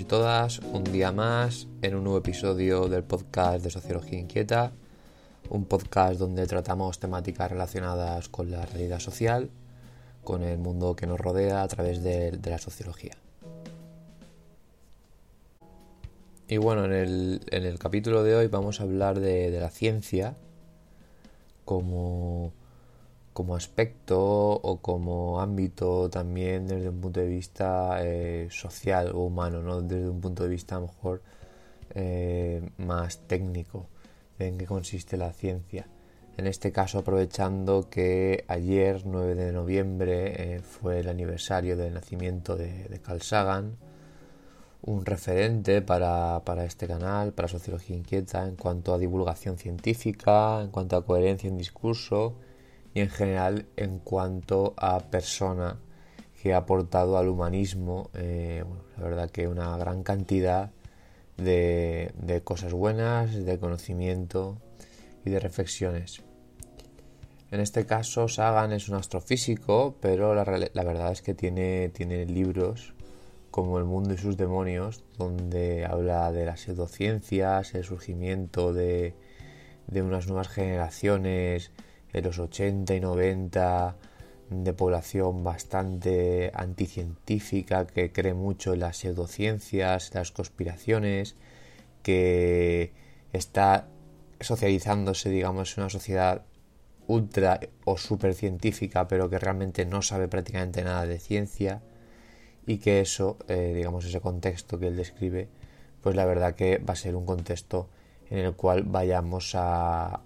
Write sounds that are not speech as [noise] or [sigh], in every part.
Y todas, un día más en un nuevo episodio del podcast de Sociología Inquieta, un podcast donde tratamos temáticas relacionadas con la realidad social, con el mundo que nos rodea a través de, la sociología. Y bueno, en el, en el, capítulo de hoy vamos a hablar de la ciencia como como aspecto o como ámbito también desde un punto de vista eh, social o humano, no desde un punto de vista a lo mejor eh, más técnico en qué consiste la ciencia. En este caso aprovechando que ayer, 9 de noviembre, eh, fue el aniversario del nacimiento de, de Carl Sagan, un referente para, para, este canal, para Sociología Inquieta, en cuanto a divulgación científica, en cuanto a coherencia en discurso, y en general en cuanto a persona que ha aportado al humanismo, eh, la verdad que una gran cantidad de, cosas buenas, de conocimiento y de reflexiones. En este caso, Sagan es un astrofísico, pero la, la verdad es que tiene, tiene libros como El mundo y sus demonios, donde habla de las pseudociencias, el surgimiento de, de unas nuevas generaciones, en los 80 y 90 de población bastante anticientífica que cree mucho en las pseudociencias, las conspiraciones, que está socializándose, digamos, en una sociedad ultra o super científica, pero que realmente no sabe prácticamente nada de ciencia y que eso, eh, digamos, ese contexto que él describe, pues la verdad que va a ser un contexto en el cual vayamos a,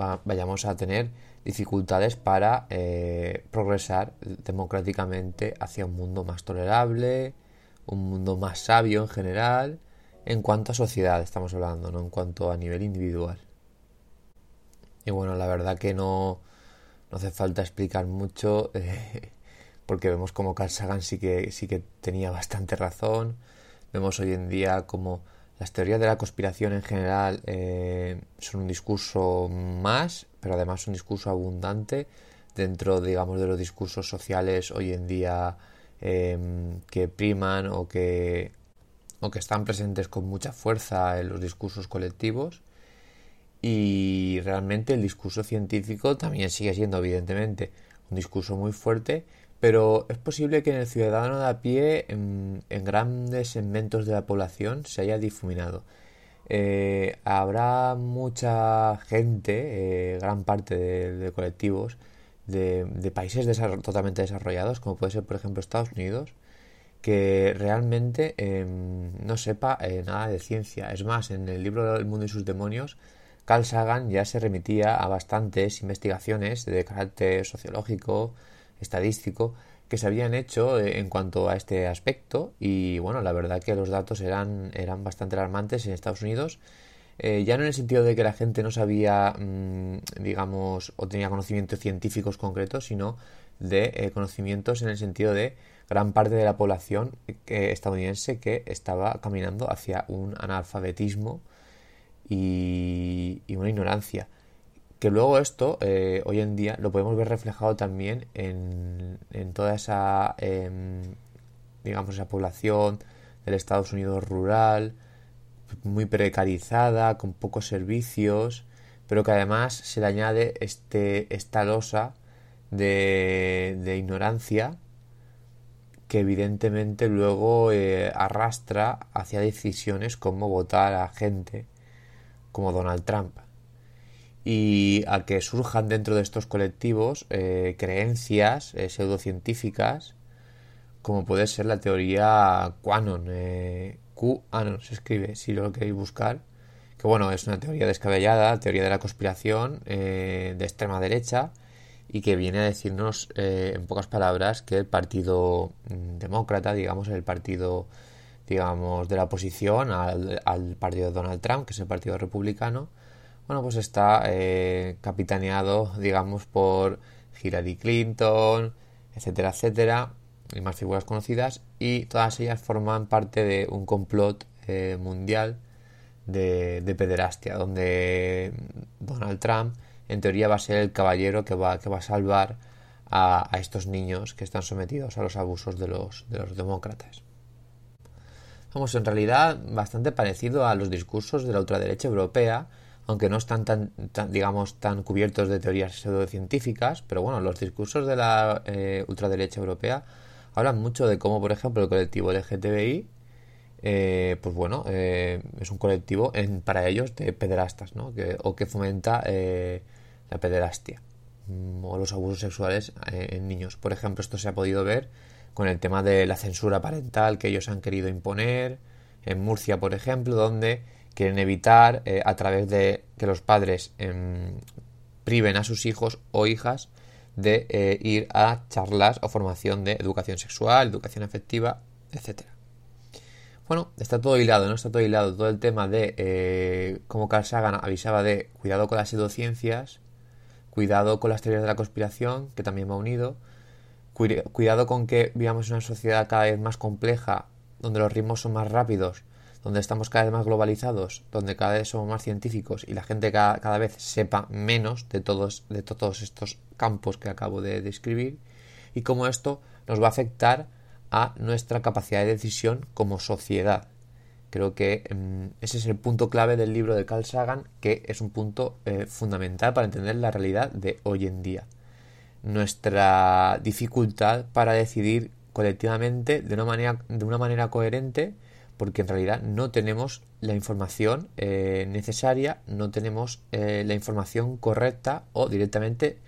va, vayamos a tener dificultades para eh, progresar democráticamente hacia un mundo más tolerable, un mundo más sabio en general, en cuanto a sociedad estamos hablando, no en cuanto a nivel individual. Y bueno, la verdad que no, no hace falta explicar mucho, [laughs] porque vemos como Carl Sagan sí que, sí que tenía bastante razón, vemos hoy en día como las teorías de la conspiración en general eh, son un discurso más, pero además un discurso abundante dentro, digamos, de los discursos sociales hoy en día eh, que priman o que, o que están presentes con mucha fuerza en los discursos colectivos. Y realmente el discurso científico también sigue siendo, evidentemente, un discurso muy fuerte, pero es posible que en el ciudadano de a pie, en, en grandes segmentos de la población, se haya difuminado. Eh, habrá mucha gente, eh, gran parte de, colectivos, de, países totalmente desarrollados, como puede ser, por ejemplo, Estados Unidos, que realmente eh, no sepa eh, nada de ciencia. Es más, en el libro El mundo y sus demonios, Carl Sagan ya se remitía a bastantes investigaciones de carácter sociológico, estadístico que se habían hecho eh, en cuanto a este aspecto. Y bueno, la verdad que los datos eran, eran bastante alarmantes en Estados Unidos, eh, ya no en el sentido de que la gente no sabía, mmm, digamos, o tenía conocimientos científicos concretos, sino de eh, conocimientos en el sentido de gran parte de la población estadounidense que estaba caminando hacia un analfabetismo y una ignorancia que luego esto eh, hoy en día lo podemos ver reflejado también en, en toda esa eh, digamos esa población del Estados Unidos rural muy precarizada con pocos servicios pero que además se le añade este esta losa de, de ignorancia que evidentemente luego eh, arrastra hacia decisiones como votar a gente como Donald Trump y a que surjan dentro de estos colectivos eh, creencias eh, pseudocientíficas como puede ser la teoría QAnon, eh, se escribe, si lo queréis buscar, que bueno, es una teoría descabellada, teoría de la conspiración eh, de extrema derecha, y que viene a decirnos, eh, en pocas palabras, que el Partido mm, Demócrata, digamos, el partido, digamos, de la oposición al, al partido de Donald Trump, que es el Partido Republicano, bueno, pues está eh, capitaneado, digamos, por Hillary Clinton, etcétera, etcétera, y más figuras conocidas, y todas ellas forman parte de un complot eh, mundial de, de, pederastia, donde Donald Trump, en teoría, va a ser el caballero que va, que va a salvar a, a estos niños que están sometidos a los abusos de los, de los demócratas. Vamos, en realidad, bastante parecido a los discursos de la ultraderecha europea, aunque no están tan, tan, digamos, tan cubiertos de teorías pseudocientíficas, pero bueno, los discursos de la eh, ultraderecha europea hablan mucho de cómo, por ejemplo, el colectivo LGTBI, eh, pues bueno, eh, es un colectivo en, para ellos de pederastas, ¿no? Que, o que fomenta eh, la pederastia mm, o los abusos sexuales en niños. Por ejemplo, esto se ha podido ver con el tema de la censura parental que ellos han querido imponer en Murcia, por ejemplo, donde quieren evitar eh, a través de que los padres eh, priven a sus hijos o hijas de eh, ir a charlas o formación de educación sexual, educación afectiva, etcétera. Bueno, está todo hilado, ¿no? Está todo hilado. Todo el tema de eh, como Carl Sagan avisaba de cuidado con las pseudociencias, cuidado con las teorías de la conspiración, que también va unido, cuidado con que vivamos en una sociedad cada vez más compleja, donde los ritmos son más rápidos, donde estamos cada vez más globalizados, donde cada vez somos más científicos y la gente cada, cada vez sepa menos de todos, de todos estos campos que acabo de describir y cómo esto nos va a afectar a nuestra capacidad de decisión como sociedad. Creo que um, ese es el punto clave del libro de Carl Sagan, que es un punto eh, fundamental para entender la realidad de hoy en día. Nuestra dificultad para decidir colectivamente de una manera, de una manera coherente porque en realidad no tenemos la información eh, necesaria, no tenemos eh, la información correcta o directamente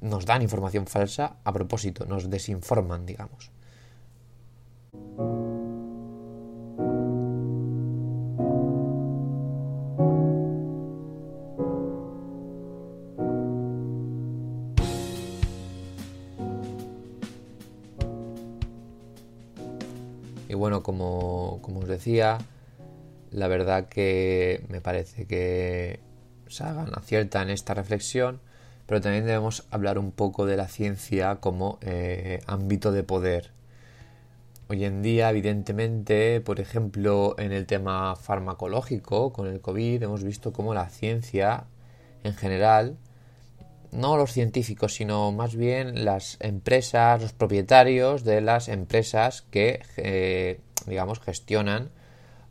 nos dan información falsa a propósito, nos desinforman, digamos. Bueno, como, como, os decía, la verdad que me parece que Sagan acierta en esta reflexión, pero también debemos hablar un poco de la ciencia como eh, ámbito de poder. Hoy en día, evidentemente, por ejemplo, en el tema farmacológico, con el COVID, hemos visto cómo la ciencia en general no los científicos, sino más bien las empresas, los propietarios de las empresas que, eh, digamos, gestionan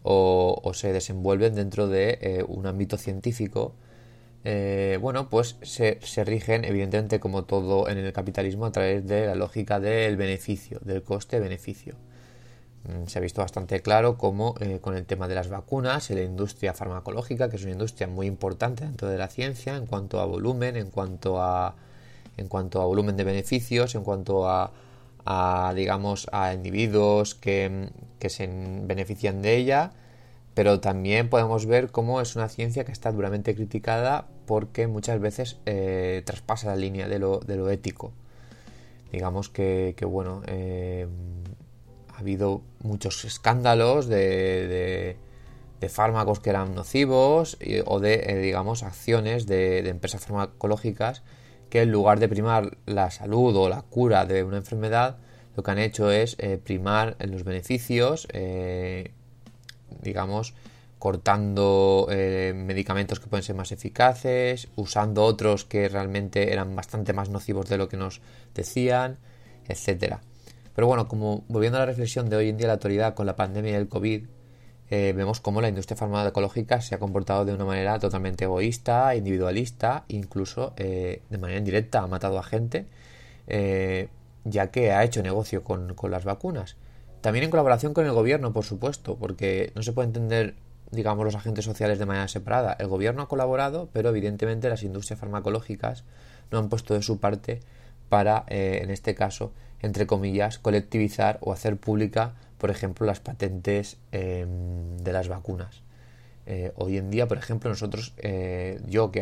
o, se desenvuelven dentro de eh, un ámbito científico, eh, bueno, pues se, se, rigen, evidentemente, como todo en el capitalismo, a través de la lógica del beneficio, del coste-beneficio. Mm, se ha visto bastante claro cómo eh, con el tema de las vacunas y la industria farmacológica, que es una industria muy importante dentro de la ciencia en cuanto a volumen, en cuanto a, en cuanto a volumen de beneficios, en cuanto a, digamos, a individuos que, que, se benefician de ella, pero también podemos ver cómo es una ciencia que está duramente criticada porque muchas veces eh, traspasa la línea de lo, de lo ético. Digamos que, bueno, eh, habido muchos escándalos de, fármacos que eran nocivos o de, eh, digamos, acciones de, empresas farmacológicas que en lugar de primar la salud o la cura de una enfermedad, lo que han hecho es eh, primar los beneficios, eh, digamos, cortando medicamentos que pueden ser más eficaces, usando otros que realmente eran bastante más nocivos de lo que nos decían, etcétera. Pero bueno, como volviendo a la reflexión de hoy en día la actualidad con la pandemia del COVID, eh, vemos cómo la industria farmacológica se ha comportado de una manera totalmente egoísta, individualista, incluso eh, de manera indirecta ha matado a gente, eh, ya que ha hecho negocio con, con, las vacunas. También en colaboración con el gobierno, por supuesto, porque no se puede entender, digamos, los agentes sociales de manera separada. El gobierno ha colaborado, pero evidentemente las industrias farmacológicas no han puesto de su parte para, eh, en este caso, entre comillas, colectivizar o hacer pública, por ejemplo, las patentes em, de las vacunas. Eh, hoy en día, por ejemplo, nosotros, eh, yo que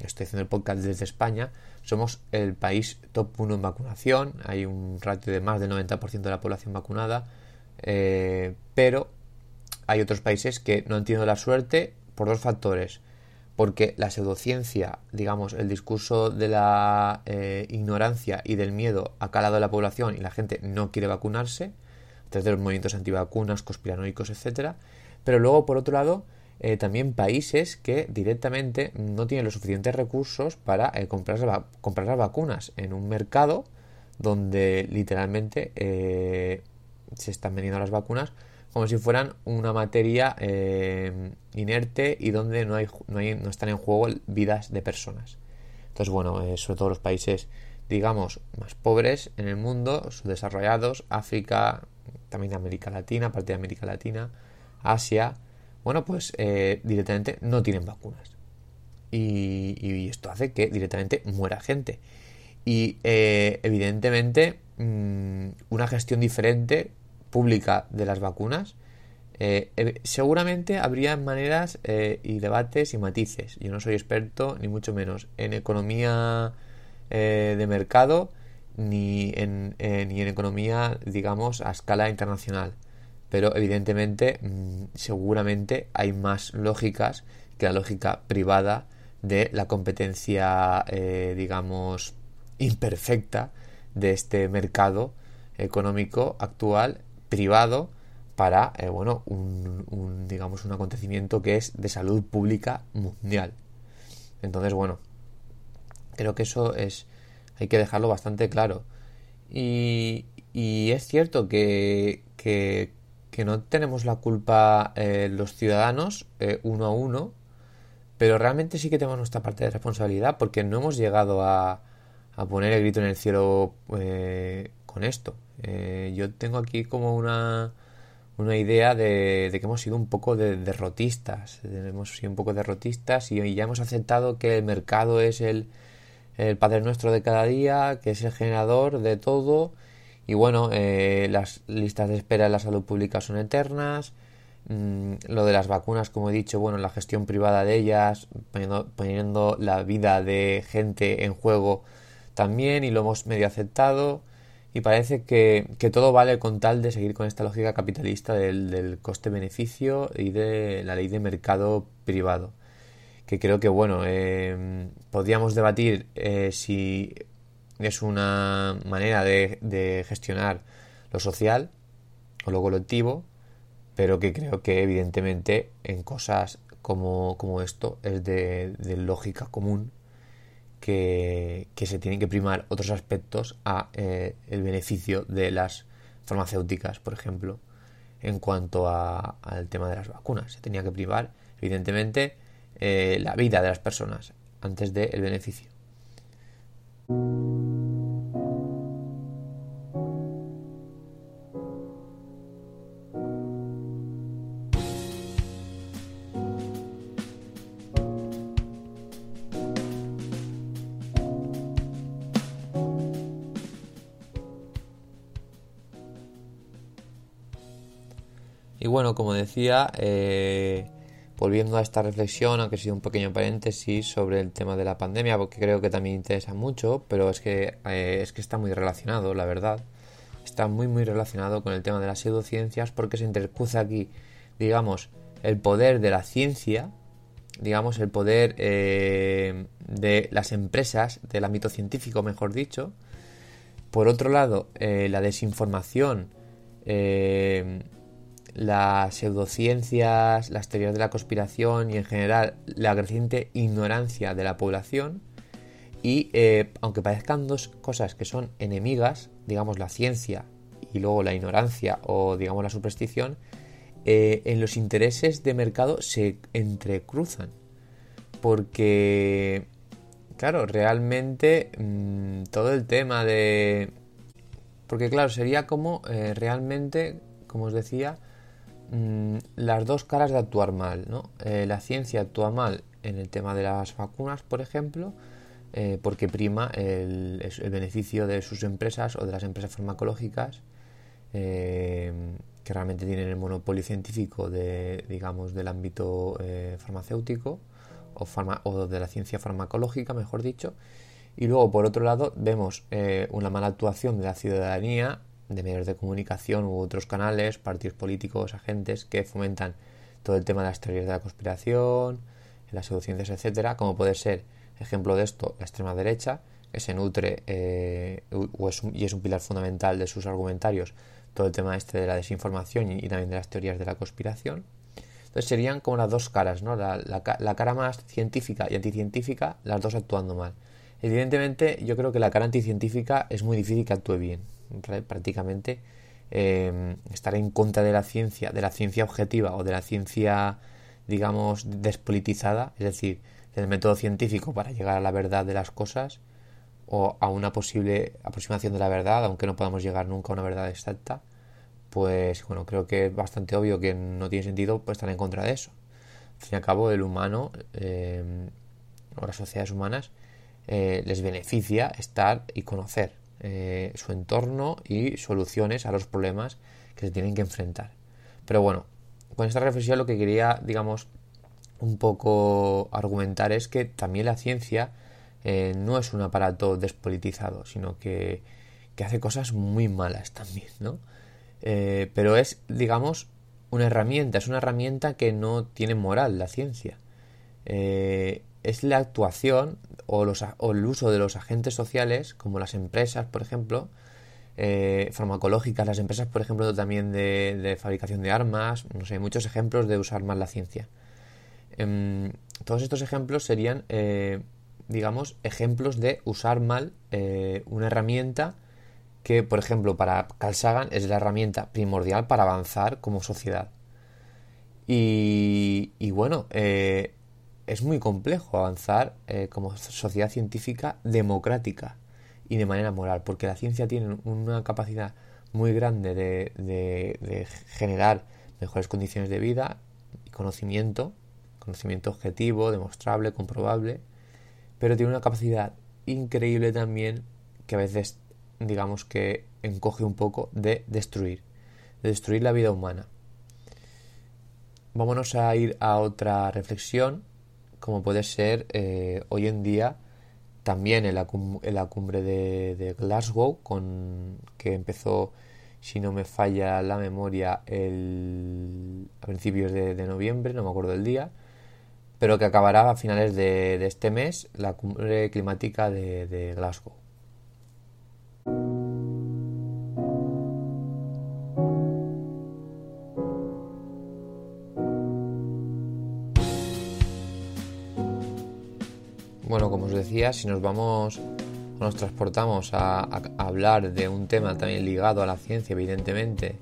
estoy haciendo el podcast desde España, somos el país top 1 en vacunación, hay un ratio de más del 90% de la población vacunada, pero hay otros países que no han tenido la suerte por dos factores porque la pseudociencia, digamos, el discurso de la eh, ignorancia y del miedo ha calado en la población y la gente no quiere vacunarse, desde los movimientos antivacunas, conspiranoicos, etcétera. Pero luego, por otro lado, eh, también países que directamente no tienen los suficientes recursos para eh, comprar, comprar, las vacunas en un mercado donde literalmente se están vendiendo las vacunas como si fueran una materia eh, inerte y donde no, hay, no, están en juego vidas de personas. Entonces, bueno, eh, sobre todo los países, digamos, más pobres en el mundo, subdesarrollados, África, también América Latina, parte de América Latina, Asia, bueno, pues eh, directamente no tienen vacunas. Y, esto hace que directamente muera gente. Y evidentemente mm, una gestión diferente pública de las vacunas, eh, seguramente habría maneras eh, y debates y matices. Yo no soy experto, ni mucho menos, en economía eh, de mercado, ni en, ni en economía, digamos, a escala internacional. Pero evidentemente, mm, seguramente hay más lógicas que la lógica privada de la competencia, digamos, imperfecta de este mercado económico actual privado para eh, bueno un, digamos un acontecimiento que es de salud pública mundial. Entonces bueno creo que eso es hay que dejarlo bastante claro. Y, es cierto que, que, no tenemos la culpa eh, los ciudadanos eh, uno a uno pero realmente sí que tenemos nuestra parte de responsabilidad porque no hemos llegado a, a poner el grito en el cielo con esto eh, yo tengo aquí como una, una idea de, que hemos sido un poco de, derrotistas. Hemos sido un poco derrotistas y ya hemos aceptado que el mercado es el, el Padre Nuestro de cada día, que es el generador de todo. Y bueno, eh, las listas de espera en la salud pública son eternas. Mm, lo de las vacunas, como he dicho, bueno, la gestión privada de ellas, poniendo, poniendo la vida de gente en juego también, y lo hemos medio aceptado y parece que, todo vale con tal de seguir con esta lógica capitalista del, coste-beneficio y de la ley de mercado privado. Que creo que, bueno, eh, podríamos debatir eh, si es una manera de, gestionar lo social o lo colectivo, pero que creo que evidentemente en cosas como, como esto es de lógica común que, se tienen que primar otros aspectos a eh, el beneficio de las farmacéuticas, por ejemplo, en cuanto al tema de las vacunas. Se tenía que primar, evidentemente, eh, la vida de las personas antes del beneficio. Como decía, eh, volviendo a esta reflexión, aunque ha sido un pequeño paréntesis sobre el tema de la pandemia, porque creo que también interesa mucho, pero es que, eh, es que está muy relacionado, la verdad. Está muy, muy relacionado con el tema de las pseudociencias, porque se intercruza aquí, digamos, el poder de la ciencia, digamos, el poder eh, de las empresas, del ámbito científico, mejor dicho. Por otro lado, la desinformación las pseudociencias, las teorías de la conspiración y en general la creciente ignorancia de la población. Y eh, aunque parezcan dos cosas que son enemigas, digamos la ciencia y luego la ignorancia o digamos la superstición, eh, en los intereses de mercado se entrecruzan. Porque, claro, realmente mm, todo el tema de... Porque claro, sería como eh, realmente, como os decía, Mm, las dos caras de actuar mal. ¿no? Eh, la ciencia actúa mal en el tema de las vacunas, por ejemplo, eh, porque prima el, beneficio de sus empresas o de las empresas farmacológicas eh, que realmente tienen el monopolio científico de, digamos, del ámbito farmacéutico o, de la ciencia farmacológica, mejor dicho. Y luego, por otro lado, vemos una mala actuación de la ciudadanía, de medios de comunicación u otros canales, partidos políticos, agentes que fomentan todo el tema de las teorías de la conspiración, las pseudociencias, etcétera, como puede ser ejemplo de esto la extrema derecha, que se nutre eh, y es un pilar fundamental de sus argumentarios todo el tema este de la desinformación y, también de las teorías de la conspiración. Entonces serían como las dos caras, ¿no? La, la, cara más científica y anticientífica, las dos actuando mal. Evidentemente, yo creo que la cara anticientífica es muy difícil que actúe bien. Prácticamente eh, estar en contra de la ciencia, de la ciencia objetiva o de la ciencia digamos, despolitizada, es decir, el método científico para llegar a la verdad de las cosas o a una posible aproximación de la verdad, aunque no podamos llegar nunca a una verdad exacta, pues bueno, creo que es bastante obvio que no tiene sentido pues, estar en contra de eso. Al fin y al cabo, el humano eh, o las sociedades humanas eh, les beneficia estar y conocer eh, su entorno y soluciones a los problemas que se tienen que enfrentar. Pero bueno, con esta reflexión lo que quería, digamos, un poco argumentar es que también la ciencia eh, no es un aparato despolitizado, sino que, hace cosas muy malas también, ¿no? Eh, pero es, digamos, una herramienta, es una herramienta que no tiene moral la ciencia. Es la actuación o, el uso de los agentes sociales, como las empresas, por ejemplo, eh, farmacológicas, las empresas, por ejemplo, también de, fabricación de armas, no sé, muchos ejemplos de usar mal la ciencia. Em, todos estos ejemplos serían, eh, digamos, ejemplos de usar mal eh, una herramienta que, por ejemplo, para Carl es la herramienta primordial para avanzar como sociedad. Y, y bueno, es muy complejo avanzar como sociedad científica democrática y de manera moral, porque la ciencia tiene una capacidad muy grande de, generar mejores condiciones de vida y conocimiento, conocimiento objetivo, demostrable, comprobable, pero tiene una capacidad increíble también que a veces digamos que encoge un poco de destruir, de destruir la vida humana. Vámonos a ir a otra reflexión, como puede ser eh, hoy en día también en la, cumbre de, Glasgow, con, que empezó, si no me falla la memoria, el, a principios de, noviembre, no me acuerdo el día, pero que acabará a finales de, este mes, la cumbre climática de Glasgow. Si nos vamos nos transportamos a, hablar de un tema también ligado a la ciencia, evidentemente,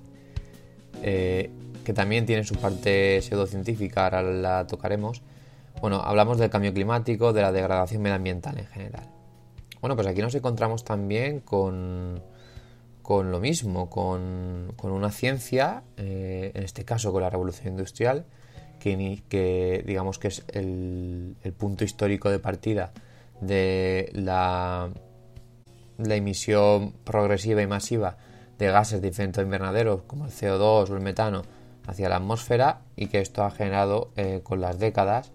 eh, que también tiene su parte pseudocientífica, ahora la tocaremos. Bueno, hablamos del cambio climático, de la degradación medioambiental en general. Bueno, pues aquí nos encontramos también con, con lo mismo, con, una ciencia, eh, en este caso con la revolución industrial, que, digamos que es el, punto histórico de partida de la, la emisión progresiva y masiva de gases de efecto invernadero como el CO2 o el metano hacia la atmósfera y que esto ha generado eh, con las décadas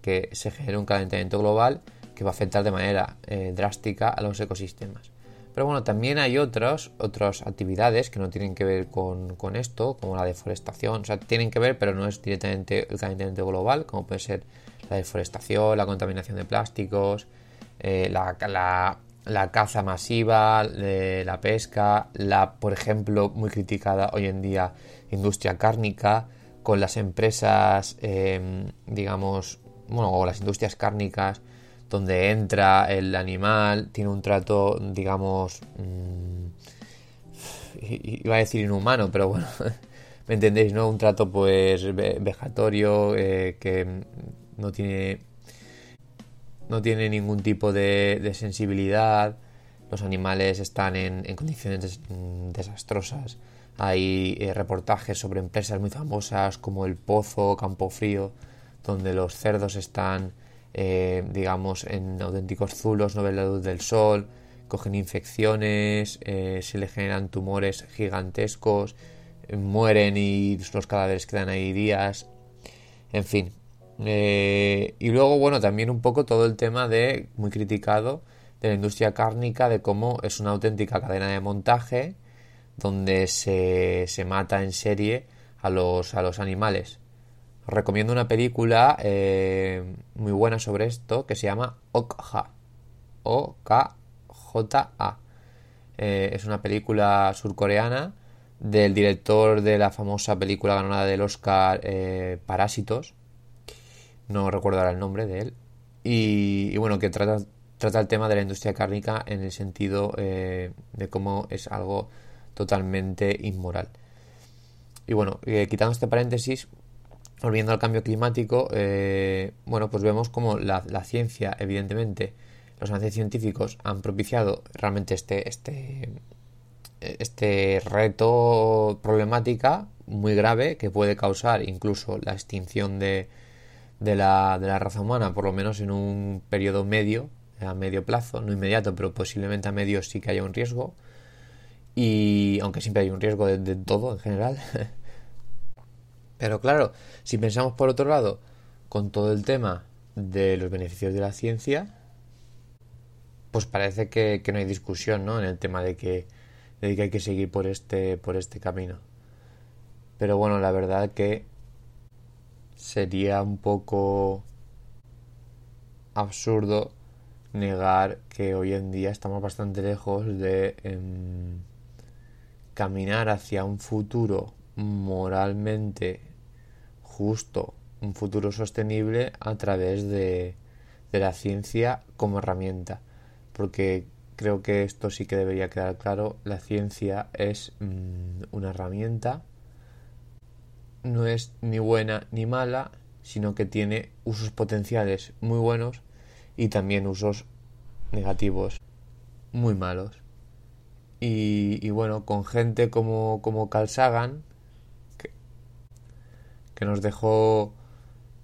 que se genere un calentamiento global que va a afectar de manera eh, drástica a los ecosistemas. Pero bueno, también hay otras, otras actividades que no tienen que ver con, esto, como la deforestación. O sea, tienen que ver, pero no es directamente el calentamiento global, como puede ser la deforestación, la contaminación de plásticos, eh, la, caza masiva, la pesca, la, por ejemplo, muy criticada hoy en día, industria cárnica, con las empresas, em, digamos, bueno, o las industrias cárnicas donde entra el animal, tiene un trato, digamos, mmm, iba a decir inhumano, pero bueno, [laughs] me entendéis, ¿no? Un trato pues vejatorio eh, que no tiene no tiene ningún tipo de, sensibilidad, los animales están en, condiciones desastrosas. Hay eh, reportajes sobre empresas muy famosas como el Pozo, Campo Frío, donde los cerdos están eh, digamos, en auténticos zulos, no ven la luz del sol, cogen infecciones, eh, se le generan tumores gigantescos, mueren y los cadáveres quedan ahí días, en fin. Y luego, bueno, también un poco todo el tema de, muy criticado, de la industria cárnica, de cómo es una auténtica cadena de montaje donde se, se mata en serie a los, a los animales. Recomiendo una película eh, muy buena sobre esto que se llama Okja. O-K-J-A. Eh, es una película surcoreana del director de la famosa película ganadora del Oscar eh, Parásitos. No recuerdo ahora el nombre de él. Y, bueno, que trata, el tema de la industria cárnica en el sentido de cómo es algo totalmente inmoral. Y bueno, quitando este paréntesis, volviendo al cambio climático, eh, bueno, pues vemos como la, ciencia, evidentemente, los avances científicos han propiciado realmente este, este, este reto problemática muy grave que puede causar incluso la extinción de, de, la, de la raza humana, por lo menos en un periodo medio, a medio plazo, no inmediato, pero posiblemente a medio sí que haya un riesgo. Y aunque siempre hay un riesgo de todo en general. [laughs] Pero claro, si pensamos por otro lado con todo el tema de los beneficios de la ciencia, pues parece que, no hay discusión ¿no? en el tema de que, de que hay que seguir por este, por este camino. Pero bueno, la verdad que sería un poco absurdo negar que hoy en día estamos bastante lejos de em, caminar hacia un futuro moralmente justo un futuro sostenible a través de, la ciencia como herramienta. Porque creo que esto sí que debería quedar claro. La ciencia es mm, una herramienta. No es ni buena ni mala, sino que tiene usos potenciales muy buenos y también usos negativos muy malos. Y, bueno, con gente como, como Carl Sagan, que nos dejó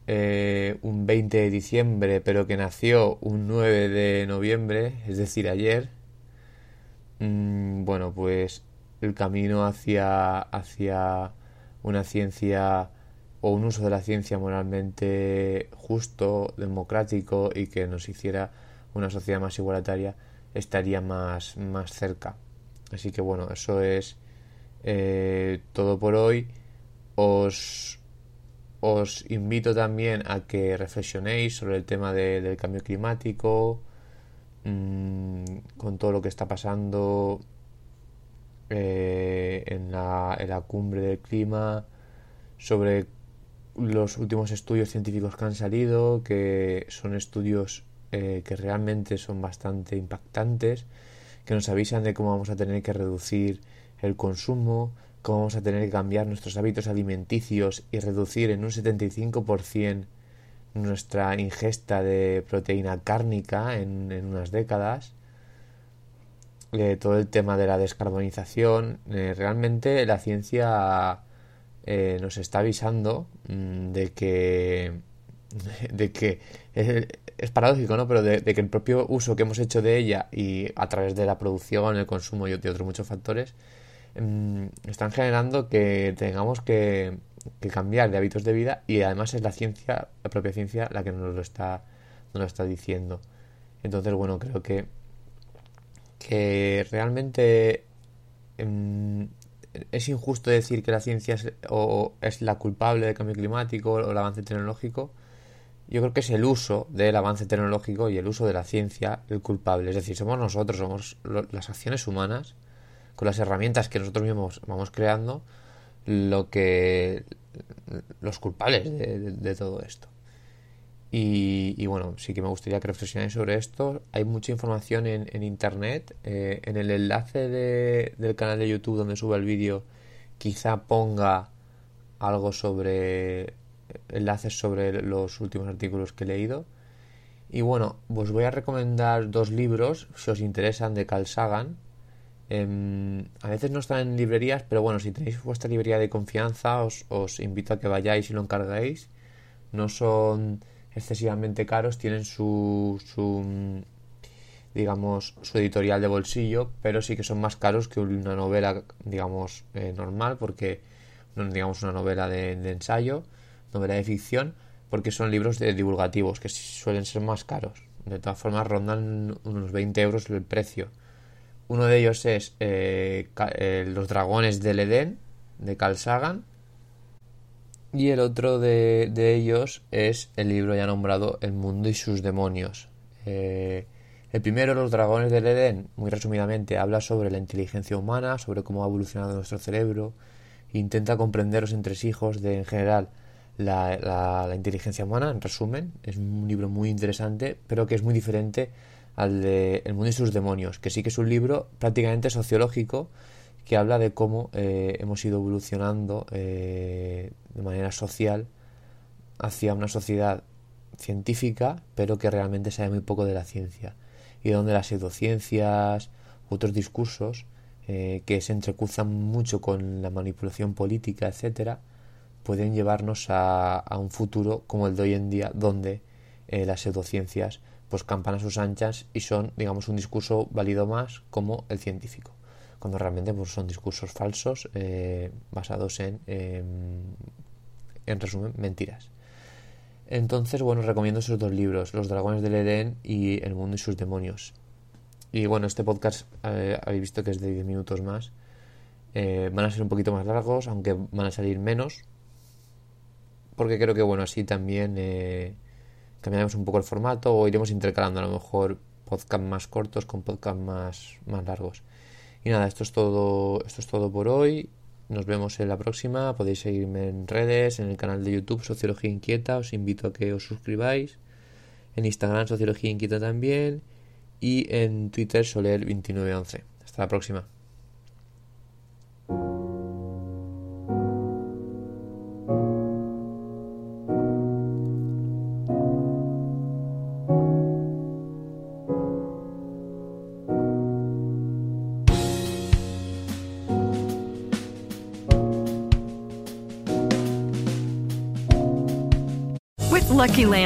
eh, un 20 de diciembre, pero que nació un 9 de noviembre, es decir, ayer, mm, bueno, pues el camino hacia, hacia una ciencia o un uso de la ciencia moralmente justo, democrático y que nos hiciera una sociedad más igualitaria estaría más, más cerca. Así que bueno, eso es eh, todo por hoy. Os os invito también a que reflexionéis sobre el tema del cambio climático, mm, con todo lo que está pasando eh, en, la, en, la, cumbre del clima, sobre los últimos estudios científicos que han salido, que son estudios eh, que realmente son bastante impactantes, que nos avisan de cómo vamos a tener que reducir el consumo, cómo vamos a tener que cambiar nuestros hábitos alimenticios y reducir en un 75% nuestra ingesta de proteína cárnica en, unas décadas. Eh, todo el tema de la descarbonización. Eh, realmente la ciencia eh, nos está avisando mm, de que [laughs] de que es, paradójico, ¿no? Pero de, que el propio uso que hemos hecho de ella y a través de la producción, el consumo y otros muchos factores, Em, están generando que tengamos que, cambiar de hábitos de vida y además es la ciencia, la propia ciencia, la que nos lo está, nos lo está diciendo. Entonces, bueno, creo que, que realmente em, es injusto decir que la ciencia es, o es la culpable del cambio climático o el avance tecnológico. Yo creo que es el uso del avance tecnológico y el uso de la ciencia el culpable. Es decir, somos nosotros, somos las acciones humanas con las herramientas que nosotros mismos vamos creando, lo que los culpables de, todo esto. Y, bueno, sí que me gustaría que reflexionéis sobre esto. Hay mucha información en, internet. Eh, en el enlace del canal de YouTube donde suba el vídeo, quizá ponga algo sobre enlaces sobre los últimos artículos que he leído. Y bueno, os voy a recomendar dos libros, si os interesan, de Carl. Em, a veces no están en librerías, pero bueno, si tenéis vuestra librería de confianza, os, invito a que vayáis y lo encarguéis. No son excesivamente caros, tienen su, su digamos, su editorial de bolsillo, pero sí que son más caros que una novela, digamos, eh, normal, porque, digamos, una novela de, ensayo, novela de ficción, porque son libros de divulgativos, que suelen ser más caros. De todas formas, rondan unos 20 euros el precio. Uno de ellos es eh, eh, Los Dragones del Edén, de Carl. Y el otro de, ellos es el libro ya nombrado El mundo y sus demonios. El primero, Los Dragones del Edén, muy resumidamente, habla sobre la inteligencia humana, sobre cómo ha evolucionado nuestro cerebro, intenta comprender los entresijos de, en general, la, inteligencia humana, en resumen. Es un libro muy interesante, pero que es muy diferente al de El mundo y sus demonios, que sí que es un libro prácticamente sociológico que habla de cómo eh, hemos ido evolucionando eh, de manera social hacia una sociedad científica, pero que realmente sabe muy poco de la ciencia. Y donde las pseudociencias otros discursos eh, que se entrecruzan mucho con la manipulación política, etcétera, pueden llevarnos a, un futuro como el de hoy en día, donde las pseudociencias pues campan a sus anchas y son, digamos, un discurso válido más como el científico, cuando realmente pues, son discursos falsos eh, basados en, en resumen, mentiras. Entonces, bueno, recomiendo esos dos libros, Los Dragones del Edén y El Mundo y sus Demonios. Y bueno, este podcast eh, habéis visto que es de 10 minutos más. Eh, van a ser un poquito más largos, aunque van a salir menos. Porque creo que, bueno, así también eh, cambiaremos un poco el formato o iremos intercalando a lo mejor podcasts más cortos con podcasts más, más largos. Y nada, esto es todo, esto es todo por hoy. Nos vemos en la próxima. Podéis seguirme en redes, en el canal de YouTube Sociología Inquieta. Os invito a que os suscribáis. En Instagram Sociología Inquieta también. Y en Twitter Soler2911. Hasta la próxima.